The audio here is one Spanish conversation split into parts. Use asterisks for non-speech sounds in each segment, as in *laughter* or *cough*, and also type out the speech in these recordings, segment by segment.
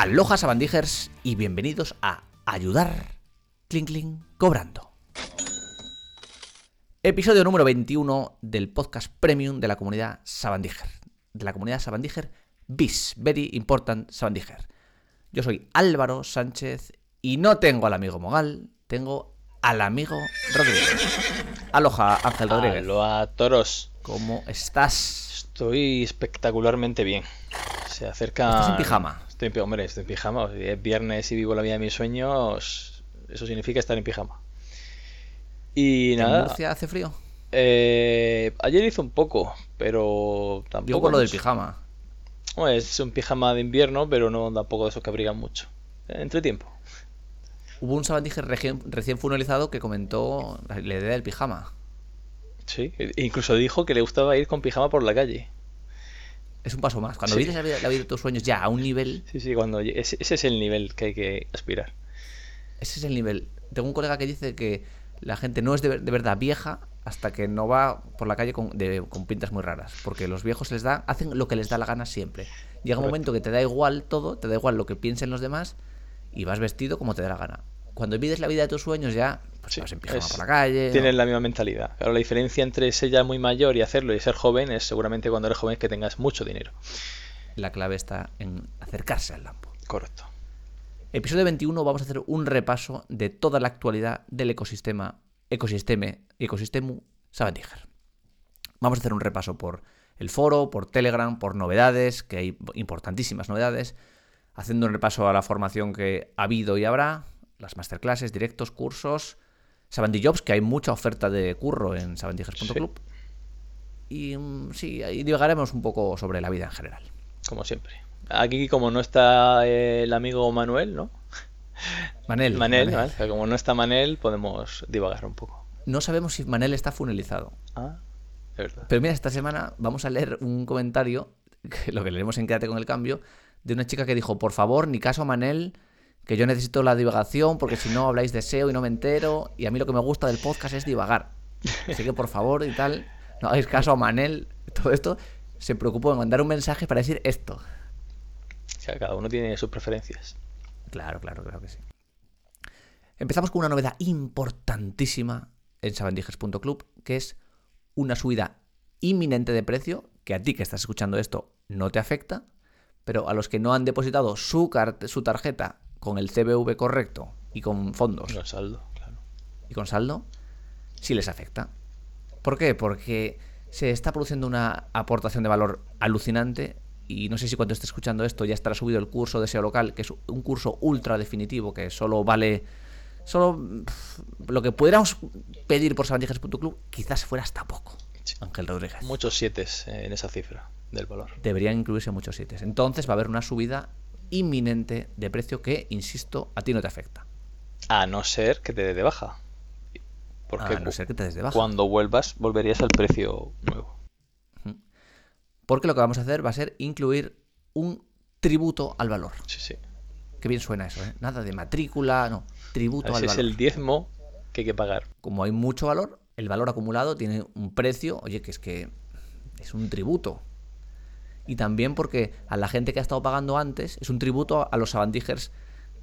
Aloha Sabandijers y bienvenidos a Ayudar Cling Cling Cobrando. Episodio número 21 del podcast premium de la comunidad Sabandiger. De la comunidad Sabandiger BIS, Very Important Sabandiger. Yo soy Álvaro Sánchez y no tengo al amigo Mogal, tengo al amigo Rodríguez. Aloha Ángel Rodríguez. Aloha Toros. ¿Cómo estás? Estoy espectacularmente bien. Se acerca. ¿Estás en pijama? Estoy en, hombre, estoy en pijama. Si es viernes y vivo la vida de mis sueños, eso significa estar en pijama. Y nada. ¿En Murcia hace frío? Eh, ayer hizo un poco, pero tampoco. Digo por lo del pijama. Bueno, es un pijama de invierno, pero no tampoco de esos que abrigan mucho. Entre tiempo. Hubo un sabandije recién, recién funelizado que comentó la idea del pijama. Sí, e incluso dijo que le gustaba ir con pijama por la calle. Es un paso más. Cuando Sí. vives la vida, la vida de tus sueños ya a un nivel, Sí, sí, cuando ese, ese es el nivel que hay que aspirar. ese es el nivel. Tengo un colega que dice que la gente no es de, de verdad vieja hasta que no va por la calle con, de- con pintas muy raras. Porque los viejos les da, hacen lo que les da la gana siempre. Llega un momento que te da igual todo, te da igual lo que piensen los demás y vas vestido como te da la gana. Cuando vives la vida de tus sueños ya pues Sí, vas en pijama es- por la calle. Tienen la misma mentalidad. Claro, la diferencia entre ser ya muy mayor y hacerlo y ser joven es seguramente cuando eres joven que tengas mucho dinero. La clave está en acercarse al lampo. Correcto. Episodio 21 vamos a hacer un repaso de toda la actualidad del ecosistema, ecosisteme, ecosistemu Sabandiger. Vamos a hacer un repaso por el foro, por Telegram, por novedades, que hay importantísimas novedades, haciendo un repaso a la formación que ha habido y habrá, las masterclasses, directos, cursos, Sabandijobs, Jobs, que hay mucha oferta de curro en sabandijers.club. Y mm, sí, ahí divagaremos un poco sobre la vida en general. Como siempre. Aquí como no está eh, el amigo Manuel, ¿no? Manel, Manel, como no está Manel, podemos divagar un poco. No sabemos si Manel está funelizado. Ah, es verdad. Pero mira, esta semana vamos a leer un comentario, *laughs* que lo que leemos en Quédate con el cambio, de una chica que dijo, por favor, ni caso a Manel, que yo necesito la divagación, porque si no habláis de SEO y no me entero, y a mí lo que me gusta del podcast es divagar. Así que por favor y tal, no hagáis caso a Manel, todo esto, se preocupó en mandar un mensaje para decir esto. O sea, cada uno tiene sus preferencias. Claro, claro, claro que sí. Empezamos con una novedad importantísima en sabandijers.club, que es una subida inminente de precio, que a ti que estás escuchando esto no te afecta, pero a los que no han depositado su, su tarjeta con el CBV correcto y con fondos Con saldo, claro. y con saldo, sí les afecta. ¿Por qué? Porque se está produciendo una aportación de valor alucinante y no sé si cuando esté escuchando esto ya estará subido el curso de SEO local, que es un curso ultra definitivo que solo vale... Solo pff, lo que pudiéramos pedir por sabandijas.club quizás fuera hasta poco. Sí. Ángel Rodríguez. Muchos siete en esa cifra del valor. Deberían incluirse muchos sitios. Entonces va a haber una subida inminente de precio que, insisto, a ti no te afecta. A no ser que te dé de baja. Porque a no ser que te des de baja. cuando vuelvas, volverías al precio nuevo. Porque lo que vamos a hacer va a ser incluir un tributo al valor. Sí, sí. Qué bien suena eso, ¿eh? Nada de matrícula, no. Tributo al Ese es valor. el diezmo que hay que pagar. Como hay mucho valor, el valor acumulado tiene un precio, oye, que es que es un tributo. Y también porque a la gente que ha estado pagando antes es un tributo a los sabandijers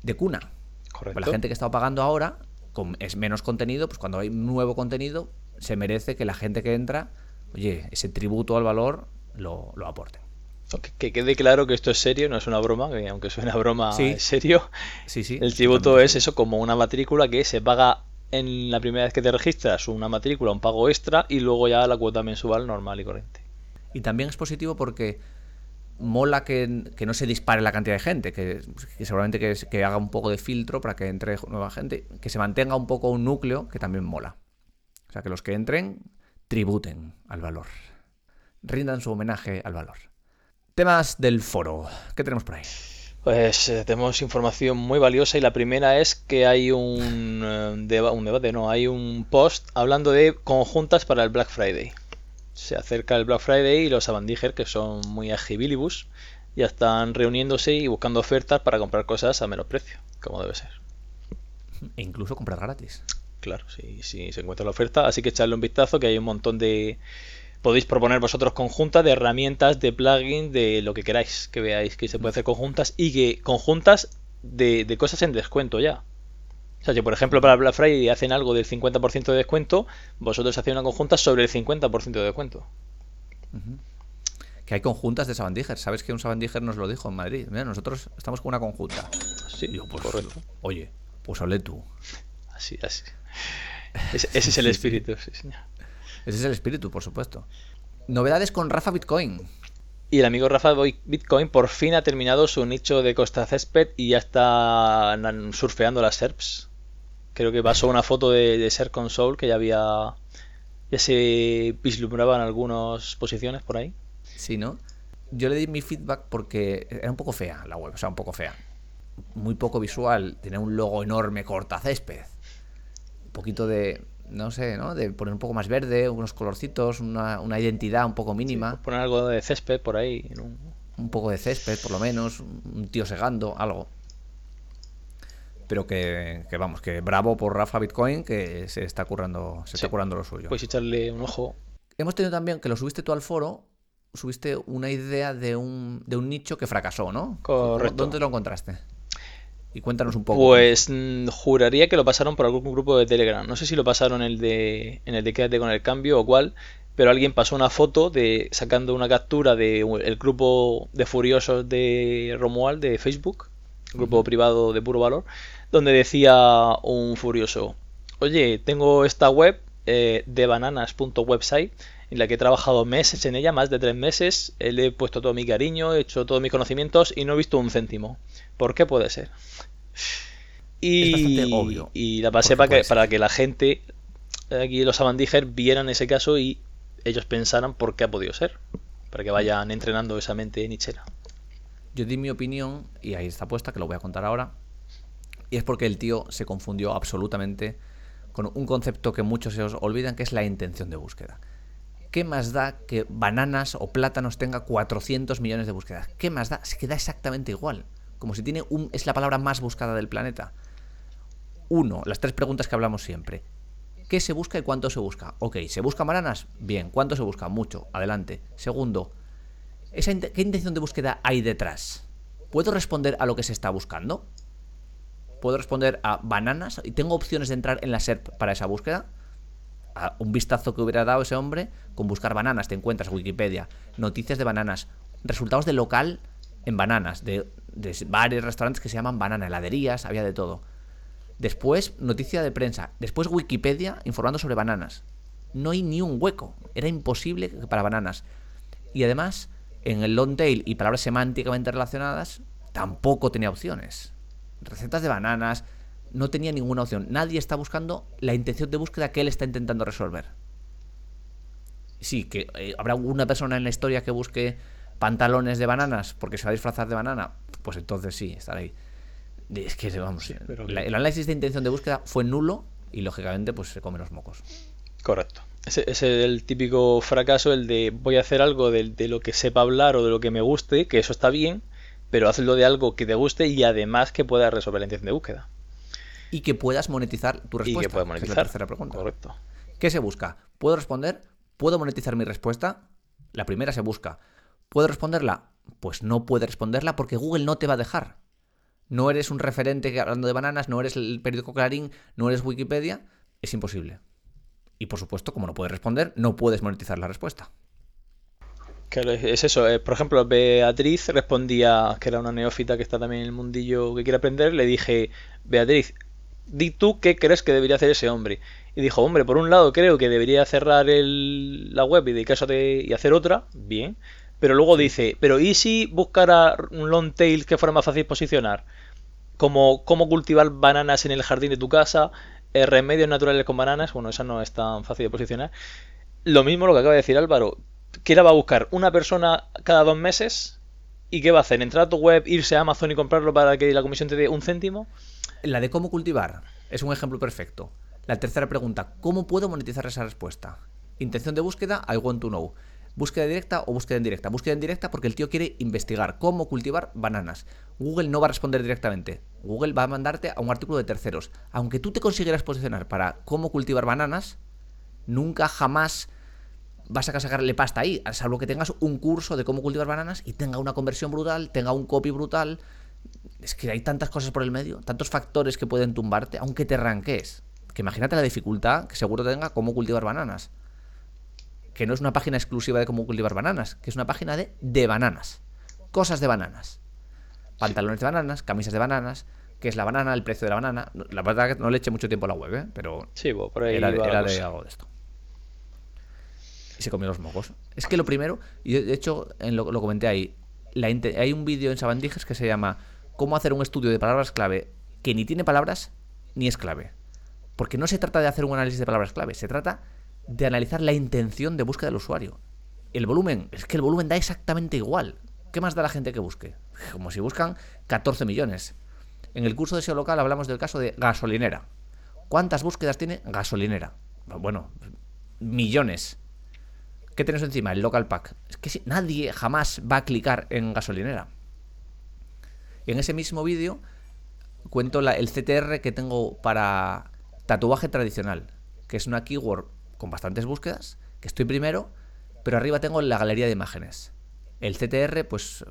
de cuna. Correcto. La gente que ha estado pagando ahora, con, es menos contenido, pues cuando hay nuevo contenido, se merece que la gente que entra, oye, ese tributo al valor lo, lo aporte. Que, que quede claro que esto es serio, no es una broma, que aunque suena broma, Sí. es serio. Sí, sí. El tributo es eso, como una matrícula que se paga en la primera vez que te registras, una matrícula, un pago extra, y luego ya la cuota mensual normal y corriente. Y también es positivo porque mola que, que no se dispare la cantidad de gente, que, seguramente que, haga un poco de filtro para que entre nueva gente, que se mantenga un poco un núcleo que también mola. O sea, que los que entren tributen al valor, rindan su homenaje al valor. Temas del foro, ¿qué tenemos por ahí? Pues eh, tenemos información muy valiosa y la primera es que hay un, eh, un debate, no, hay un post hablando de conjuntas para el Black Friday. Se acerca el Black Friday y los Avandiger, que son muy agibilibus, ya están reuniéndose y buscando ofertas para comprar cosas a menos precio, como debe ser. E incluso comprar gratis. Claro, si, si se encuentra la oferta, así que echarle un vistazo que hay un montón de podéis proponer vosotros conjuntas de herramientas, de plugins, de lo que queráis que veáis que se puede hacer conjuntas y que conjuntas de, de cosas en descuento ya. O sea, si por ejemplo para Black Friday hacen algo del 50% de descuento, vosotros hacéis una conjunta sobre el 50% de descuento. Que hay conjuntas de Sabandiger. ¿Sabes que un Sabandiger nos lo dijo en Madrid? Mira, nosotros estamos con una conjunta. Sí, yo, pues, correcto. Oye, pues hable tú. Así, así. Ese, ese es el espíritu, sí, señor. Ese es el espíritu, por supuesto. Novedades con Rafa Bitcoin. Y el amigo Rafa Bitcoin por fin ha terminado su nicho de Costa Césped y ya está surfeando las SERPs. Creo que pasó una foto de, de Ser Console que ya había. Ya se vislumbraban algunas posiciones por ahí. Sí, ¿no? Yo le di mi feedback porque era un poco fea la web, o sea, un poco fea. Muy poco visual, tenía un logo enorme corta césped. Un poquito de, no sé, ¿no? De poner un poco más verde, unos colorcitos, una, una identidad un poco mínima, Poner algo de césped por ahí. en un- un poco de césped por lo menos, un tío segando, algo. Pero que, que vamos, que bravo por Rafa Bitcoin, que se está currando, se está currando lo suyo. Puedes echarle un ojo. Hemos tenido también, que lo subiste tú al foro, subiste una idea de un, de un nicho que fracasó, ¿no? Correcto. ¿Dónde lo encontraste? Y cuéntanos un poco. Pues mm, juraría que lo pasaron por algún grupo de Telegram. No sé si lo pasaron en el de, en el de Quédate con el cambio o cuál, pero alguien pasó una foto de sacando una captura de u- el grupo de furiosos de Romuald de Facebook, grupo privado de puro valor, donde decía un furioso, oye, tengo esta web eh, de bananas.website en la que he trabajado meses en ella, más de tres meses, eh, le he puesto todo mi cariño, he hecho todos mis conocimientos y no he visto un céntimo. ¿Por qué puede ser? Y, Es obvio. y la pasé para que, para que la gente, aquí los Avandiger, vieran ese caso y ellos pensaran por qué ha podido ser. Para que vayan entrenando esa mente nichera. Yo di mi opinión, y ahí está puesta, que lo voy a contar ahora. Y es porque el tío se confundió absolutamente con un concepto que muchos se os olvidan, que es la intención de búsqueda. ¿Qué más da que bananas o plátanos tenga 400 millones de búsquedas? ¿Qué más da? Se queda exactamente igual. Como si tiene un, es la palabra más buscada del planeta. Uno, las tres preguntas que hablamos siempre. ¿Qué se busca y cuánto se busca? Ok, ¿se buscan bananas? Bien. ¿Cuánto se busca? Mucho. Adelante. Segundo, esa ¿qué intención de búsqueda hay detrás? ¿Puedo responder a lo que se está buscando? ¿Puedo responder a bananas? ¿Y tengo opciones de entrar en la SERP para esa búsqueda? A un vistazo que hubiera dado ese hombre con buscar bananas, te encuentras Wikipedia, noticias de bananas, resultados de local en bananas, de, de bares, restaurantes que se llaman banana, heladerías, había de todo. Después, noticia de prensa. Después, Wikipedia informando sobre bananas. No hay ni un hueco. Era imposible para bananas. Y además, en el long tail y palabras semánticamente relacionadas, tampoco tenía opciones. Recetas de bananas, no tenía ninguna opción. Nadie está buscando la intención de búsqueda que él está intentando resolver. Sí, que eh, habrá una persona en la historia que busque pantalones de bananas porque se va a disfrazar de banana. Pues entonces sí, estará ahí. Es que, vamos, pero la- que- el análisis de intención de búsqueda fue nulo y lógicamente pues se come los mocos. Correcto. Ese, es el típico fracaso, el de voy a hacer algo de, de lo que sepa hablar o de lo que me guste, que eso está bien, pero hazlo de algo que te guste y además que pueda resolver la intención de búsqueda. Y que puedas monetizar tu respuesta. y que pueda es monetizar. la tercera pregunta. Correcto. ¿Qué se busca? ¿Puedo responder? ¿Puedo monetizar mi respuesta? La primera se busca. ¿Puedo responderla? Pues no puede responderla porque Google no te va a dejar. No eres un referente hablando de bananas, no eres el periódico Clarín, no eres Wikipedia. Es imposible. Y por supuesto, como no puedes responder, no puedes monetizar la respuesta. Claro, es- es eso. eh, Por ejemplo, Beatriz respondía, que era una neófita que está también en el mundillo que quiere aprender, le dije, Beatriz, di tú qué crees que debería hacer ese hombre. Y dijo, hombre, por un lado creo que debería cerrar el- la web y dedicarse y hacer otra, bien. Pero luego dice, pero ¿y si buscara un long tail que fuera más fácil posicionar? Como cómo cultivar bananas en el jardín de tu casa, eh, remedios naturales con bananas, bueno, esa no es tan fácil de posicionar. Lo mismo lo que acaba de decir Álvaro. ¿Qué la va a buscar? ¿Una persona cada dos meses? ¿Y qué va a hacer? ¿Entrar a tu web, irse a Amazon y comprarlo para que la comisión te dé un céntimo? La de cómo cultivar es un ejemplo perfecto. La tercera pregunta, ¿cómo puedo monetizar esa respuesta? Intención de búsqueda, I want to know. Búsqueda directa o búsqueda indirecta. Búsqueda indirecta porque el tío quiere investigar cómo cultivar bananas. Google no va a responder directamente. Google va a mandarte a un artículo de terceros. Aunque tú te consiguieras posicionar para cómo cultivar bananas, nunca jamás vas a sacarle pasta ahí, salvo que tengas un curso de cómo cultivar bananas y tenga una conversión brutal, tenga un copy brutal. Es que hay tantas cosas por el medio, tantos factores que pueden tumbarte, aunque te ranques. Que imagínate la dificultad que seguro tenga cómo cultivar bananas. Que no es una página exclusiva de cómo cultivar bananas, que es una página de, de bananas. Cosas de bananas. Pantalones de bananas, camisas de bananas, qué es la banana, el precio de la banana. La verdad que no le eché mucho tiempo a la web, ¿eh? pero Sí, por ahí era, de, era algo de esto. Y se comió los mocos. Es que lo primero, y de hecho en lo, lo comenté ahí, la hay un vídeo en Sabandijes que se llama Cómo hacer un estudio de palabras clave que ni tiene palabras ni es clave. Porque no se trata de hacer un análisis de palabras clave, se trata de analizar la intención de búsqueda del usuario. El volumen, es que el volumen da exactamente igual. ¿Qué más da la gente que busque? Como si buscan 14 millones. En el curso de SEO local hablamos del caso de gasolinera. ¿Cuántas búsquedas tiene gasolinera? Bueno, millones. ¿Qué tenemos encima? El local pack. Es que si- nadie jamás va a clicar en gasolinera. En ese mismo vídeo cuento el CTR que tengo para tatuaje tradicional, que es una keyword con bastantes búsquedas, que estoy primero, pero arriba tengo la galería de imágenes. El CTR, pues,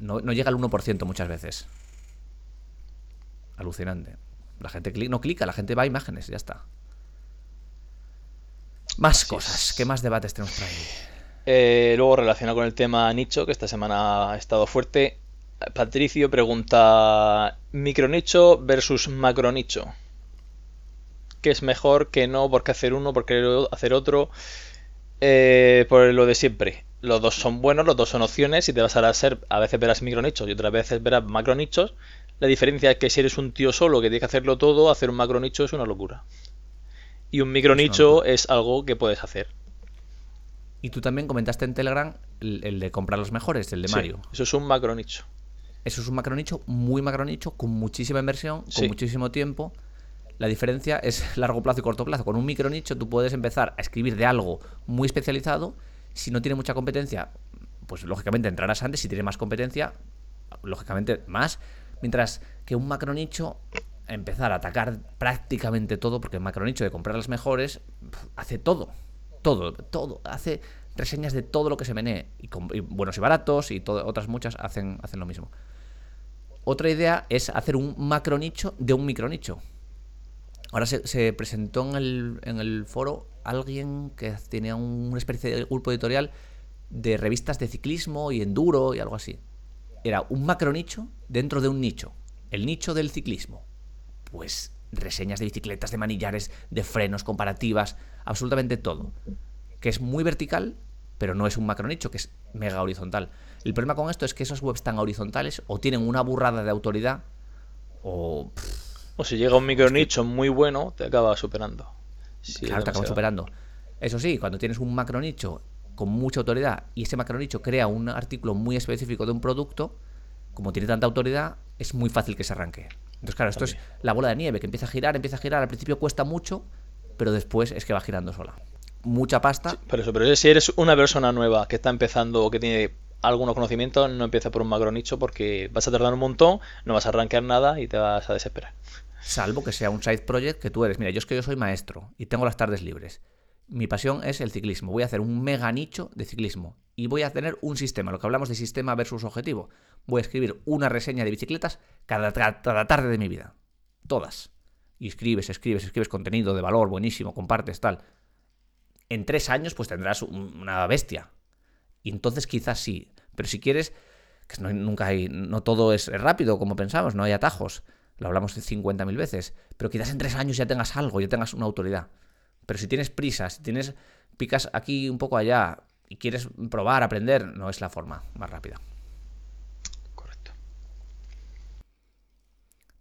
no, no llega al 1% muchas veces. Alucinante. La gente cli- no clica, la gente va a imágenes, ya está. Más cosas, ¿qué más debates tenemos por ahí? Eh, luego, relacionado con el tema nicho, que esta semana ha estado fuerte, Patricio pregunta: micronicho versus macronicho. ¿Qué es mejor? ¿Qué no? ¿Por qué hacer uno? ¿Por qué hacer otro? Eh, por lo de siempre. Los dos son buenos, los dos son opciones y te vas a ser, a veces verás micronichos y otras veces verás macronichos. La diferencia es que si eres un tío solo que tiene que hacerlo todo, hacer un macronicho es una locura. Y un micronicho es algo que puedes hacer. Y tú también comentaste en Telegram el, el de comprar los mejores, el de Sí, Mario. eso es un macronicho. Eso es un macronicho, muy macronicho, con muchísima inversión, con Sí. muchísimo tiempo. La diferencia es *laughs* largo plazo y corto plazo. Con un micronicho tú puedes empezar a escribir de algo muy especializado. Si no tiene mucha competencia, pues lógicamente entrarás antes. Si tiene más competencia, lógicamente más. Mientras que un macronicho, empezar a atacar prácticamente todo, porque el macronicho de comprar las mejores, hace todo. Todo, todo. Hace reseñas de todo lo que se menee. Y, y buenos y baratos y otras muchas hacen, hacen lo mismo. Otra idea es hacer un macronicho de un micronicho. Ahora se, se presentó en el, en el foro alguien que tenía un- una especie de grupo editorial de revistas de ciclismo y enduro y algo así. Era un macronicho dentro de un nicho. El nicho del ciclismo. Pues reseñas de bicicletas, de manillares, de frenos, comparativas, absolutamente todo. Que es muy vertical, pero no es un macronicho, que es mega horizontal. El problema con esto es que esas webs tan horizontales o tienen una burrada de autoridad o O si llega un micronicho muy bueno, te acaba superando. Es claro, te demasiado. superando. Eso sí, cuando tienes un macronicho con mucha autoridad y ese macronicho crea un artículo muy específico de un producto, como tiene tanta autoridad, es muy fácil que se arranque. Entonces, claro, esto es la bola de nieve que empieza a girar, empieza a girar. Al principio cuesta mucho, pero después es que va girando sola. Mucha pasta. Por eso, pero si eres una persona nueva que está empezando o que tiene algunos conocimientos, no empieza por un macronicho porque vas a tardar un montón, no vas a arrancar nada y te vas a desesperar. Salvo que sea un side project que tú eres. Mira, yo es que yo soy maestro y tengo las tardes libres. Mi pasión es el ciclismo. Voy a hacer un mega nicho de ciclismo. Y voy a tener un sistema, lo que hablamos de sistema versus objetivo. Voy a escribir una reseña de bicicletas cada, tarde de mi vida. Todas. Y escribes, escribes, escribes contenido de valor, buenísimo, compartes, tal. En tres años, pues tendrás un- una bestia. Y entonces quizás sí. Pero si quieres, que nunca hay, no todo es rápido como pensamos, no hay atajos. Lo hablamos 50.000 veces. Pero quizás en tres años ya tengas algo, ya tengas una autoridad. Pero si tienes prisa, si tienes picas aquí un poco allá y quieres probar, aprender, no es la forma más rápida. Correcto.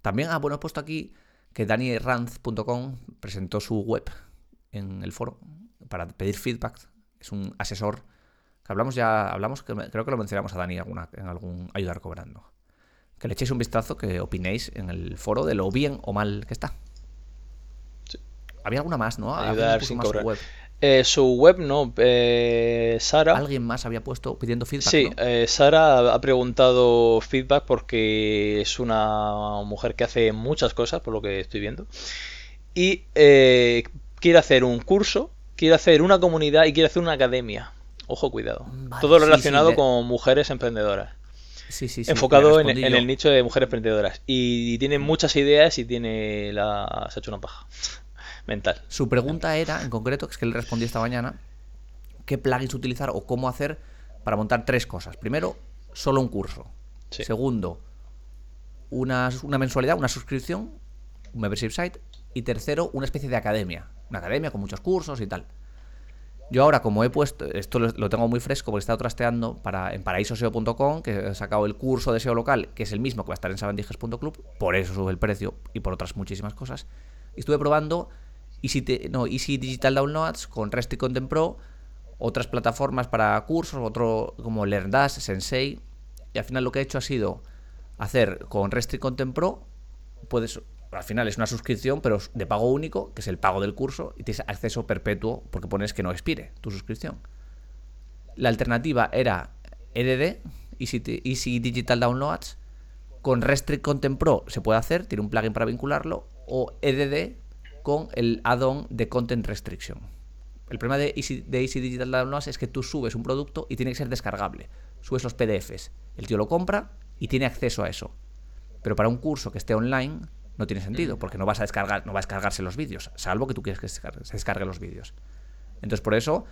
También, ah, bueno, he puesto aquí que daniranz.com presentó su web en el foro para pedir feedback. Es un asesor que hablamos ya, hablamos, que creo que lo mencionamos a Dani alguna, en algún ayudar cobrando. Que le echéis un vistazo, que opinéis en el foro de lo bien o mal que está. Sí. Había alguna más, ¿no? Ayudar sin más su cobrar. web. Eh, su web no, eh, Sara. Alguien más había puesto pidiendo feedback, Sí, ¿no? eh, Sara ha preguntado feedback porque es una mujer que hace muchas cosas, por lo que estoy viendo. Y eh, quiere hacer un curso quiere hacer una comunidad y quiere hacer una academia. Ojo, cuidado. Vale, Todo sí, relacionado sí, de- con mujeres emprendedoras. Sí, sí, sí. enfocado en, el nicho de mujeres emprendedoras. Y, tiene muchas ideas y tiene la... se ha hecho una paja mental. Su pregunta era, en concreto, que es que le respondí esta mañana, qué plugins utilizar o cómo hacer para montar tres cosas. Primero, solo un curso. Sí. Segundo, una, una mensualidad, una suscripción, un membership site. Y tercero, una especie de academia. Una academia con muchos cursos y tal. Yo ahora, como he puesto, esto lo, tengo muy fresco porque he estado trasteando para, en paraísoseo.com, que he sacado el curso de SEO local, que es el mismo que va a estar en sabandijes.club, por eso sube el precio y por otras muchísimas cosas. Y estuve probando Easy, no, Digital Downloads con Rest y Content Pro, otras plataformas para cursos, otro como LearnDash, Sensei, y al final lo que he hecho ha sido hacer con Rest y Content Pro, puedes al final es una suscripción, pero de pago único, que es el pago del curso, y tienes acceso perpetuo porque pones que no expire tu suscripción. La alternativa era EDD, Easy, Digital Downloads, con Restrict Content Pro se puede hacer, tiene un plugin para vincularlo, o EDD con el add-on de Content Restriction. El problema de Easy, de Easy Digital Downloads es que tú subes un producto y tiene que ser descargable. Subes los PDFs, el tío lo compra y tiene acceso a eso. Pero para un curso que esté online no tiene sentido, porque no vas a descargar, no va a descargarse los vídeos, salvo que tú quieras que se descargue, se descargue los vídeos. Entonces por eso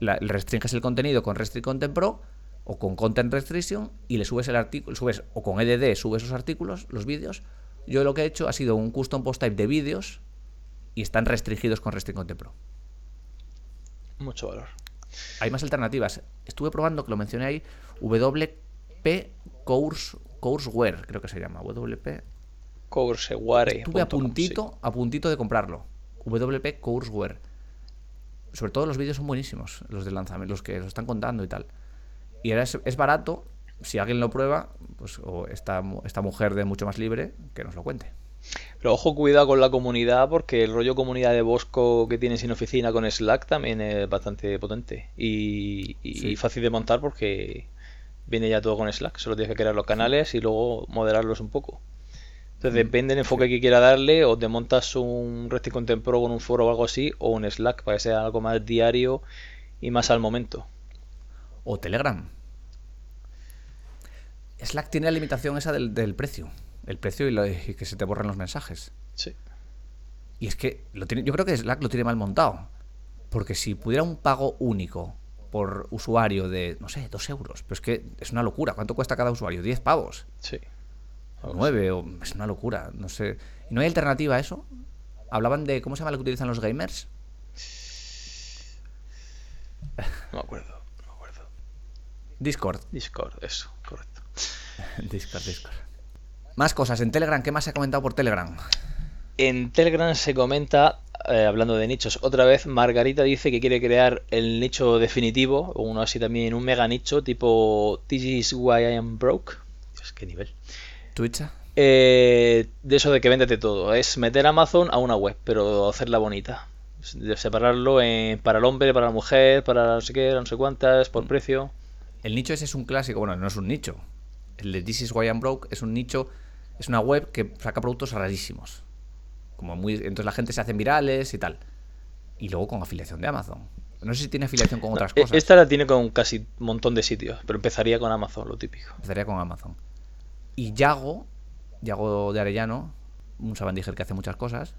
la- restringes el contenido con Restrict Content Pro o con Content Restriction y le subes el artículo, subes o con EDD subes esos artículos, los vídeos. Yo lo que he hecho ha sido un custom post type de vídeos y están restringidos con Restrict Content Pro. Mucho valor. Hay más alternativas. Estuve probando, que lo mencioné ahí, WP Course, Courseware, creo que se llama. WP. Courseware. Estuve a puntito, a puntito de comprarlo. WP Courseware. Sobre todo los vídeos son buenísimos, los de lanzamiento, los que los están contando y tal. Y ahora es, es barato. Si alguien lo prueba, pues o esta, esta mujer de mucho más libre, que nos lo cuente. Pero ojo, cuidado con la comunidad, porque el rollo comunidad de Bosco que tienes en oficina con Slack también es bastante potente y, y Sí. fácil de montar porque viene ya todo con Slack. Solo tienes que crear los canales y luego moderarlos un poco. Entonces, depende del enfoque que quiera darle, o te montas un Restrict Content Pro con un foro o algo así, o un Slack para que sea algo más diario y más al momento. O Telegram. Slack tiene la limitación esa del, del precio. El precio y, lo- y que se te borren los mensajes. Sí. Y es que lo tiene, yo creo que Slack lo tiene mal montado. Porque si pudiera un pago único por usuario de, no sé, dos euros, pero es que es una locura. ¿Cuánto cuesta cada usuario? ¿10 pavos? Sí. ¿O 9? O, es una locura, no sé. ¿Y no hay alternativa a eso? Hablaban de, ¿cómo se llama lo que utilizan los gamers? No me acuerdo. No me acuerdo. Discord. Discord, eso, correcto. *laughs* Discord, Discord. Más cosas. En Telegram, ¿qué más se ha comentado por Telegram? En Telegram se comenta, eh, hablando de nichos, otra vez Margarita dice que quiere crear el nicho definitivo, o uno así también, un mega nicho tipo This is why I am broke. Dios, qué nivel. Twitch. Eh, de eso de que véndete todo. Es meter Amazon a una web, pero hacerla bonita. De separarlo en- para el hombre, para la mujer, para no sé qué, no sé cuántas, por precio. El nicho ese es un clásico, bueno, no es un nicho. El de This is why I'm broke es un nicho, es una web que saca productos rarísimos. Como muy, entonces la gente se hace virales y tal. Y luego con afiliación de Amazon. No sé si tiene afiliación con otras Eh, cosas. Esta la tiene con casi un montón de sitios, pero empezaría con Amazon, lo típico. Empezaría con Amazon. Y Yago, Yago de Arellano, un sabandíger que hace muchas cosas,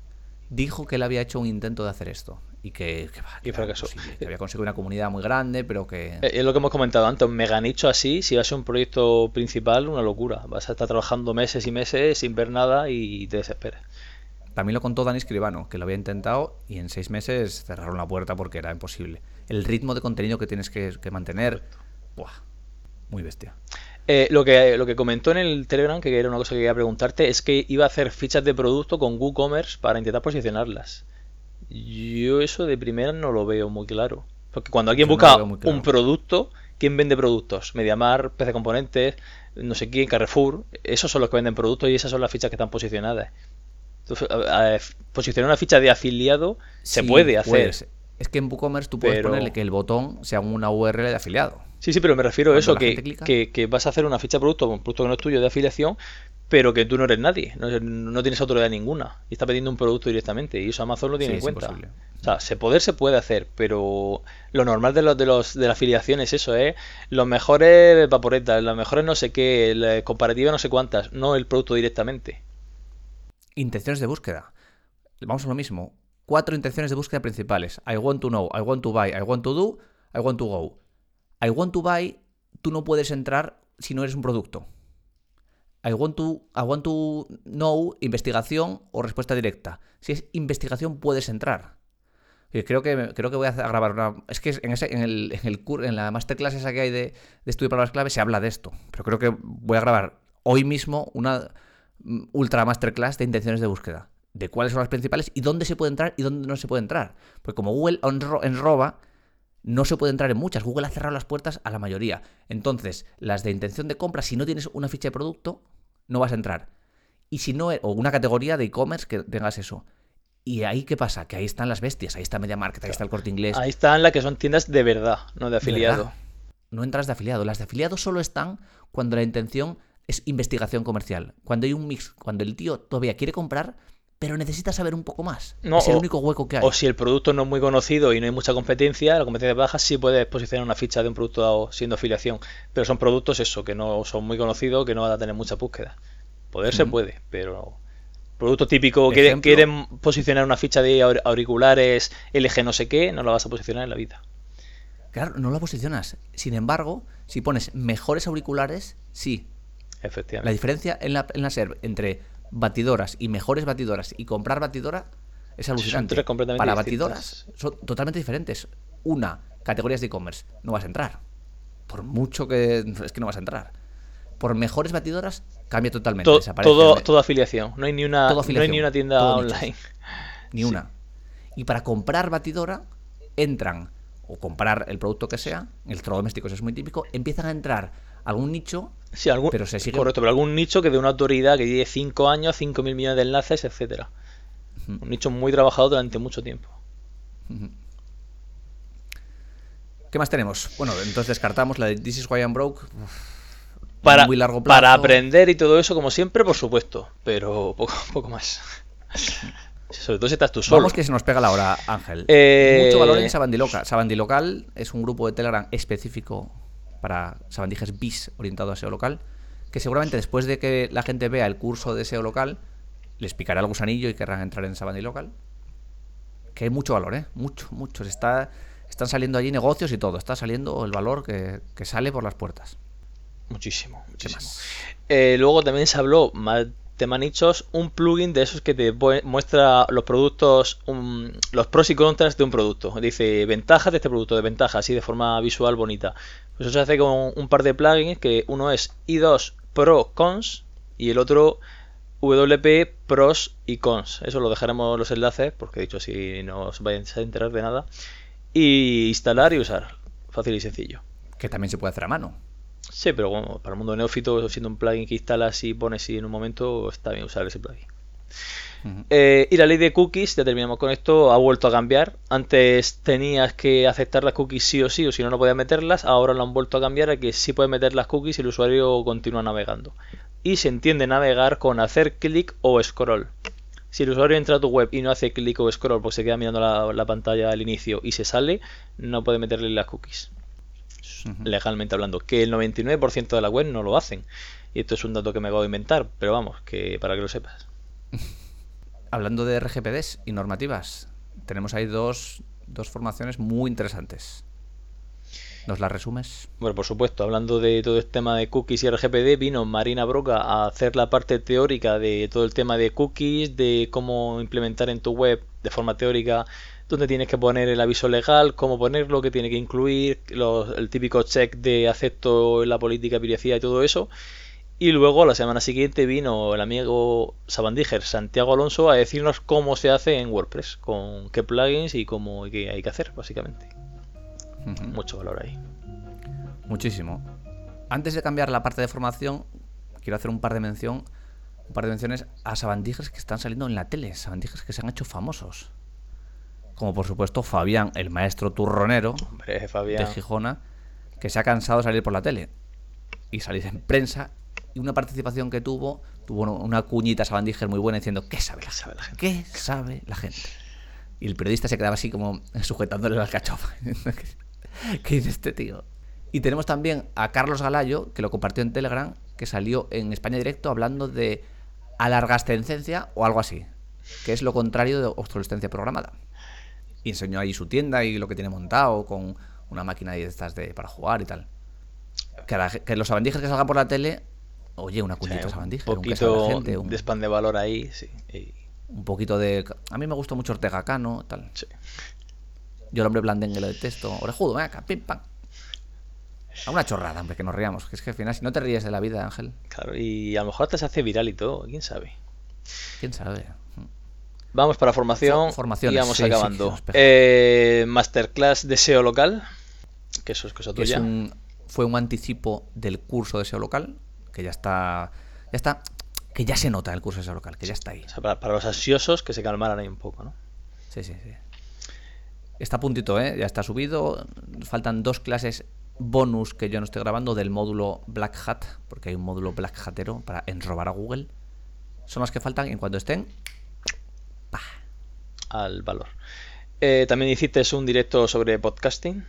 dijo que él había hecho un intento de hacer esto. Y que, que, va, que Y que había conseguido una comunidad muy grande, pero que... Eh, Es lo que hemos comentado antes, un mega nicho así, si va a ser un proyecto principal, una locura. Vas a estar trabajando meses y meses sin ver nada y te desesperas. También lo contó Dani Escribano, que lo había intentado y en seis meses cerraron la puerta porque era imposible. El ritmo de contenido que tienes que, que mantener, ¡buah! Muy bestia. Eh, lo, que, lo que comentó en el Telegram, que era una cosa que quería preguntarte, es que iba a hacer fichas de producto con WooCommerce para intentar posicionarlas. Yo eso de primera no lo veo muy claro. Porque cuando alguien Yo busca claro. un producto, ¿quién vende productos? Mediamar, PC Componentes, no sé quién, Carrefour. Esos son los que venden productos y esas son las fichas que están posicionadas. Entonces, a- a- posicionar una ficha de afiliado se puede hacer. puedes. Es que en WooCommerce tú puedes Pero- ponerle que el botón sea una URL de afiliado. Sí, sí, pero me refiero a eso, que, que, que vas a hacer una ficha de producto, un producto que no es tuyo de afiliación, pero que tú no eres nadie, no, no tienes autoridad ninguna y estás vendiendo un producto directamente y eso Amazon lo tiene Sí, en cuenta. imposible. O sea, se poder se puede hacer, pero lo normal de los de los de la afiliación es eso, ¿eh? Los mejores vaporetas, las mejores no sé qué, la comparativa no sé cuántas, no el producto directamente. Intenciones de búsqueda. Vamos a lo mismo. Cuatro intenciones de búsqueda principales. I want to know, I want to buy, I want to do, I want to go. I want to buy, tú no puedes entrar si no eres un producto. I want to, I want to know, investigación o respuesta directa. Si es investigación, puedes entrar. Creo que, creo que voy a grabar una. Es que en, ese, en, el, en, en la masterclass esa que hay de, de estudio de palabras clave se habla de esto. Pero creo que voy a grabar hoy mismo una mm, ultra masterclass de intenciones de búsqueda. De cuáles son las principales y dónde se puede entrar y dónde no se puede entrar. Porque como Google enro- enroba, no se puede entrar en muchas. Google ha cerrado las puertas a la mayoría. Entonces, las de intención de compra, si no tienes una ficha de producto, no vas a entrar. Y si no, o una categoría de e-commerce que tengas eso. ¿Y ahí qué pasa? Que ahí están las bestias, ahí está MediaMarket, ahí está el corte inglés. Ahí están las que son tiendas de verdad, no de afiliado. verdad. No entras de afiliado. Las de afiliado solo están cuando la intención es investigación comercial. Cuando hay un mix, cuando el tío todavía quiere comprar, pero necesita saber un poco más. No, es el o- único hueco que hay. O si el producto no es muy conocido y no hay mucha competencia, la competencia es baja, sí puedes posicionar una ficha de un producto dado siendo afiliación. Pero son productos eso, que no son muy conocidos, que no van a tener mucha búsqueda. Poder se puede, pero producto típico, quiere- Ejemplo. quieren posicionar una ficha de aur- auriculares LG no sé qué, no la vas a posicionar en la vida. Claro, no la posicionas. Sin embargo, si pones mejores auriculares, sí. La Efectivamente. diferencia en la, en la SERP entre batidoras y mejores batidoras y comprar batidora es alucinante. completamente Para distintas. batidoras son totalmente diferentes. Una, categorías de e-commerce, no vas a entrar. Por mucho que... Es que no vas a entrar. Por mejores batidoras, cambia totalmente. To- desaparece todo, el- afiliación. No hay ni una, no hay ni una tienda online. Ni una. Y para comprar batidora, entran, o comprar el producto que sea, electrodomésticos es muy típico, empiezan a entrar algún nicho Sí, algún, Pero se sigue- Correcto, pero algún nicho que de una autoridad que lleve 5 años, 5.000 millones de enlaces, etcétera. Un nicho muy trabajado durante mucho tiempo. ¿Qué más tenemos? Bueno, entonces descartamos la de This is why I'm broke. Para, muy largo plazo. para aprender y todo eso, como siempre, por supuesto, pero poco, *laughs* poco más. Sobre todo si estás tú solo. Vamos que se nos pega la hora, Ángel. Eh, Mucho valor en Sabandiloca. Sabandilocal es un grupo de Telegram específico para sabandijas bis orientado a SEO local, que seguramente después de que la gente vea el curso de SEO local, les picará el gusanillo y querrán entrar en Sabandilocal. Que hay mucho valor, ¿eh? Mucho, mucho. Se Está, están saliendo allí negocios y todo. Está saliendo el valor que, que sale por las puertas. Muchísimo, ¿Qué muchísimo. Eh, luego también se habló, más tema nichos, un plugin de esos que te muestra los productos, los pros y contras de un producto. Dice ventajas de este producto, de ventajas, así de forma visual bonita. Pues eso se hace con un par de plugins, que uno es i2 Pro Cons y el otro WP Pros y Cons. Eso lo dejaremos los enlaces, porque he dicho así no os vais a enterar de nada. Y instalar y usar. Fácil y sencillo. Que también se puede hacer a mano. Sí, pero bueno, para el mundo neófito, siendo un plugin que instalas y pones y en un momento, está bien usar ese plugin. Eh, y la ley de cookies, ya terminamos con esto, ha vuelto a cambiar. Antes tenías que aceptar las cookies sí o sí, o si no, no podías meterlas. Ahora lo han vuelto a cambiar a que sí puedes meter las cookies y el usuario continúa navegando. Y se entiende navegar con hacer clic o scroll. Si el usuario entra a tu web y no hace clic o scroll porque se queda mirando la, la pantalla al inicio y se sale, no puede meterle las cookies. Legalmente hablando. Que el 99% de la web no lo hacen. Y esto es un dato que me acabo de inventar, pero vamos, que para que lo sepas. *laughs* Hablando de RGPDs y normativas, tenemos ahí dos, dos formaciones muy interesantes. ¿Nos las resumes? Bueno, por supuesto, hablando de todo este tema de cookies y RGPD, vino Marina Broca a hacer la parte teórica de todo el tema de cookies, de cómo implementar en tu web de forma teórica, dónde tienes que poner el aviso legal, cómo ponerlo, qué tiene que incluir, los- el típico check de acepto la política de privacidad y todo eso. Y luego la semana siguiente vino el amigo Sabandiger, Santiago Alonso, a decirnos cómo se hace en WordPress, con qué plugins y cómo y qué hay que hacer, básicamente. Mucho valor ahí. Muchísimo. Antes de cambiar la parte de formación, quiero hacer un par de mención, un par de menciones a sabandijas que están saliendo en la tele, sabandijas que se han hecho famosos. Como por supuesto Fabián, el maestro turronero Hombre, de Fabián. Gijona, que se ha cansado de salir por la tele y salir en prensa y una participación que tuvo, tuvo una cuñita Sabandiger muy buena diciendo, ¿qué sabe la, sabe la gente? ¿Qué sabe la gente? Y el periodista se quedaba así como sujetándole la cachofa. *laughs* ¿Qué dice este tío? Y tenemos también a Carlos Galayo, que lo compartió en Telegram, que salió en España Directo hablando de alargascencia o algo así, que es lo contrario de obsolescencia programada. Y enseñó ahí su tienda y lo que tiene montado con una máquina de estas de, para jugar y tal. Que, los sabandijas que salgan por la tele, oye, una cuñita sí, sabandija. Un poquito gente, un, de de valor ahí, sí. Un poquito de... A mí me gustó mucho Ortega Cano, tal. Sí. Yo el homble blandengue lo detesto. Orejudo, venga, pim, pam. A una chorrada, hombre, que nos riamos. Que es que al final, si no te ríes de la vida, Ángel. Claro, y a lo mejor hasta se hace viral y todo, quién sabe. Quién sabe. Vamos para formación y vamos acabando. eh, masterclass de SEO local, que eso es cosa tuya. un, fue un anticipo del curso de SEO local, que ya está, ya está, que ya se nota el curso de SEO local, que ya está ahí. para, los ansiosos que se calmaran ahí un poco, ¿no? Sí, sí, sí. Está a puntito, ¿eh? Ya está subido. Faltan dos clases bonus que yo no estoy grabando del módulo Black Hat, porque hay un módulo Black Hatero para enrobar a Google. Son las que faltan y en cuanto estén, al valor. Eh, también hiciste un directo sobre podcasting.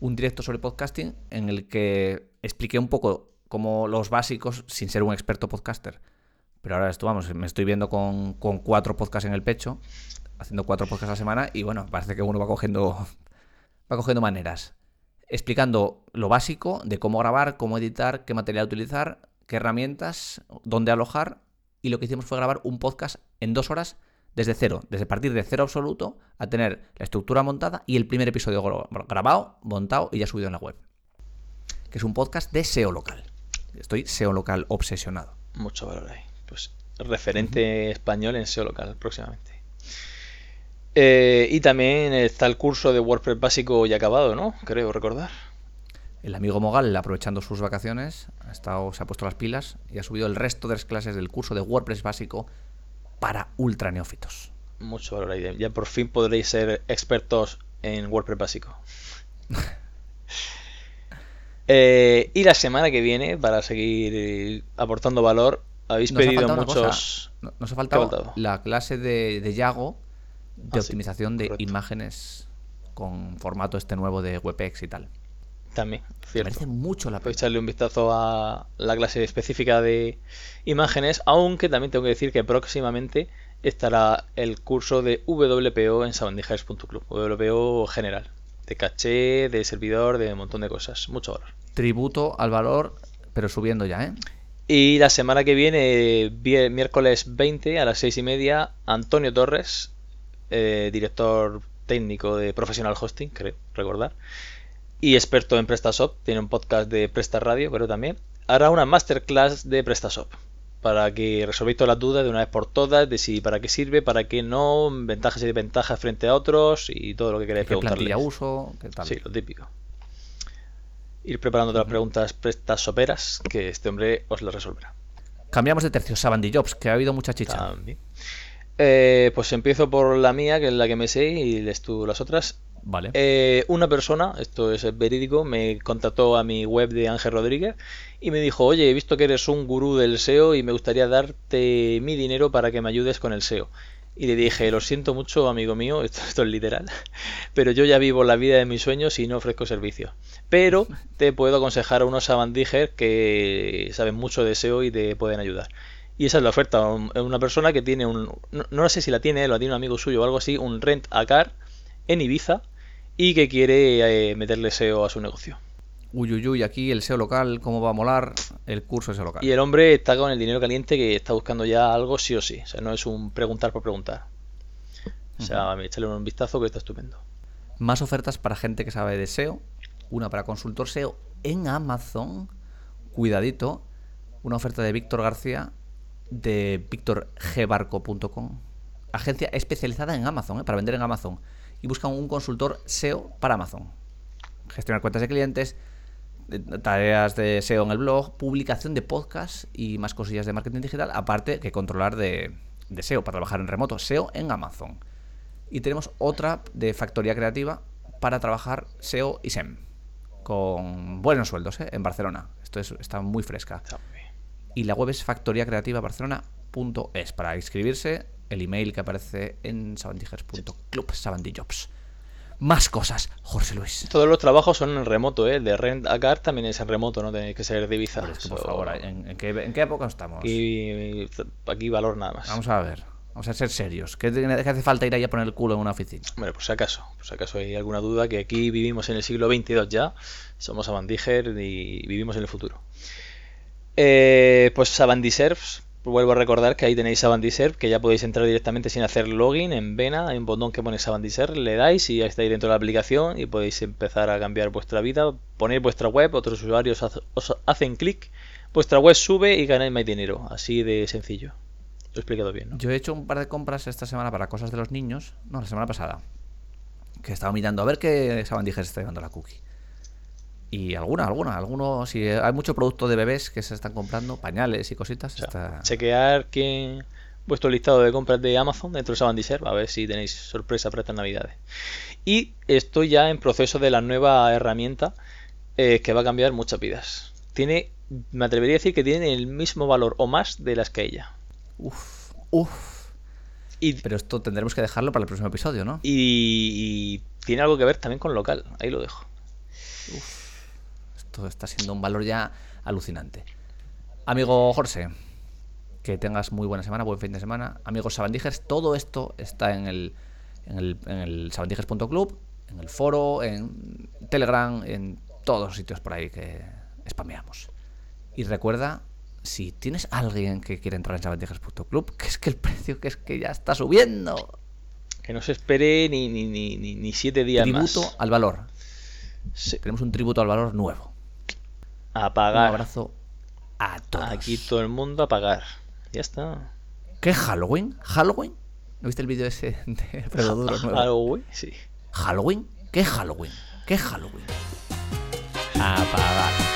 Un directo sobre podcasting en el que expliqué un poco como los básicos sin ser un experto podcaster. Pero ahora esto, vamos, me estoy viendo con, cuatro podcasts en el pecho, haciendo cuatro podcasts a la semana y bueno, parece que uno va cogiendo, *laughs* va cogiendo maneras. Explicando lo básico de cómo grabar, cómo editar, qué material utilizar, qué herramientas, dónde alojar. Y lo que hicimos fue grabar un podcast en dos horas desde cero, desde partir de cero absoluto a tener la estructura montada y el primer episodio grabado, montado y ya subido en la web. Que es un podcast de SEO local. Estoy SEO local obsesionado. Mucho valor ahí. Pues referente español en SEO local próximamente. Eh, y también está el curso de WordPress básico ya acabado, ¿no? Creo recordar. El amigo Mogal, aprovechando sus vacaciones, ha estado, se ha puesto las pilas y ha subido el resto de las clases del curso de WordPress básico para ultra neófitos. Mucho valor ahí. Ya por fin podréis ser expertos en WordPress básico. *laughs* Eh, y la semana que viene, para seguir aportando valor, habéis pedido muchos. Nos ha faltado la clase de, de Yago de ah, optimización de imágenes con formato este nuevo de WebEx y tal. También, cierto. Mucho la pena. echarle un vistazo a la clase específica de imágenes, aunque también tengo que decir que próximamente estará el curso de WPO en sabandijers.club. WPO general, de caché, de servidor, de un montón de cosas. Mucho valor. Tributo al valor, pero subiendo ya, ¿eh? Y la semana que viene, miércoles 20 a las 6 y media, Antonio Torres, eh, director técnico de Professional Hosting, creo recordar y experto en PrestaShop, tiene un podcast de Presta Radio, pero también hará una masterclass de PrestaShop para que resolvéis todas las dudas de una vez por todas de si para qué sirve, para qué no, ventajas y desventajas frente a otros y todo lo que queráis ¿Qué plantilla uso? ¿Qué tal? Sí, lo típico. Ir preparando todas las preguntas prestasoperas que este hombre os lo resolverá. Cambiamos de tercio, Sabandy Jobs, que ha habido mucha chicha. Eh, pues empiezo por la mía, que es la que me sé, y lees tú las otras. Vale. Eh, una persona, esto es verídico, me contactó a mi web de Ángel Rodríguez y me dijo, oye, he visto que eres un gurú del SEO y me gustaría darte mi dinero para que me ayudes con el SEO. Y le dije, lo siento mucho, amigo mío, *laughs* esto, esto es literal, pero yo ya vivo la vida de mis sueños y no ofrezco servicio. Pero *laughs* te puedo aconsejar a unos Sabandiger que saben mucho de SEO y te pueden ayudar. Y esa es la oferta. Una persona que tiene un. No, no sé si la tiene él o tiene un amigo suyo o algo así, un rent a car en Ibiza y que quiere eh, meterle SEO a su negocio. Uy, uy, uy, aquí el SEO local, cómo va a molar el curso de SEO local. Y el hombre está con el dinero caliente que está buscando ya algo sí o sí. O sea, no es un preguntar por preguntar. O sea, uh échale un vistazo que está estupendo. Más ofertas para gente que sabe de SEO. Una para consultor SEO en Amazon. Cuidadito. Una oferta de Víctor García de victorgbarco.com. Agencia especializada en Amazon, ¿eh? para vender en Amazon y buscan un consultor SEO para Amazon. Gestionar cuentas de clientes, tareas de SEO en el blog, publicación de podcast y más cosillas de marketing digital, aparte que controlar de, SEO para trabajar en remoto, SEO en Amazon. Y tenemos otra de factoría creativa para trabajar SEO y SEM. con buenos sueldos ¿eh? en Barcelona. Esto es- está muy fresca. Y la web es factoriacreativabarcelona.es para inscribirse. El email que aparece en sabandijers.club, sabandijobs. Más cosas, Jorge Luis. Todos los trabajos son en remoto, ¿eh? El de Rent a Car también es en remoto, no tenéis que ser. Hombre, es que, por favor, ¿en, en qué, en qué época estamos? Aquí, aquí valor nada más. Vamos a ver. Vamos a ser serios. ¿Qué, hace falta ir ahí a poner el culo en una oficina? Hombre, por si acaso, por si acaso hay alguna duda, que aquí vivimos en el siglo XXII ya, somos Avandiger y vivimos en el futuro. Eh, pues Avandiserves, vuelvo a recordar que ahí tenéis Avandiserve, que ya podéis entrar directamente sin hacer login en Vena, hay un botón que pone Avandiserve, le dais y ya estáis dentro de la aplicación y podéis empezar a cambiar vuestra vida, ponéis vuestra web, otros usuarios os hacen clic, vuestra web sube y ganáis más dinero, así de sencillo. Lo he explicado bien, ¿no? Yo he hecho un par de compras esta semana para cosas de los niños. No, la semana pasada. Que estaba mirando a ver qué sabandijas está llevando la cookie. Y alguna, alguna, alguno. Si hay mucho producto de bebés que se están comprando, pañales y cositas. O sea, está- chequear que vuestro listado de compras de Amazon dentro de Savandiser a ver si tenéis sorpresa para estas navidades. Y estoy ya en proceso de la nueva herramienta eh, que va a cambiar muchas vidas. Tiene, me atrevería a decir que tiene el mismo valor o más de las que ella. Uf, uf. Y, Pero esto tendremos que dejarlo para el próximo episodio, ¿no? y- y tiene algo que ver también con local. Ahí lo dejo. Esto está siendo un valor ya alucinante. Amigo Jorge, que tengas muy buena semana, buen fin de semana. Amigos Sabandijers, todo esto está en el, en el, en el sabandijers.club, en el foro, en Telegram, en todos los sitios por ahí que spameamos. Y recuerda, si tienes alguien que quiere entrar en sabandijers.club, que es que el precio que es que ya está subiendo. Que no se espere ni, ni, ni, ni, siete días Tributo más. al valor. Sí. Tenemos un tributo al valor nuevo. A Un pagar. abrazo a todos. Aquí todo el mundo a pagar. Ya está. ¿Qué Halloween? ¿Halloween? ¿No viste el vídeo ese de Duro *laughs* güey, sí. ¿Halloween? ¿Qué Halloween? ¿Qué Halloween? A pagar.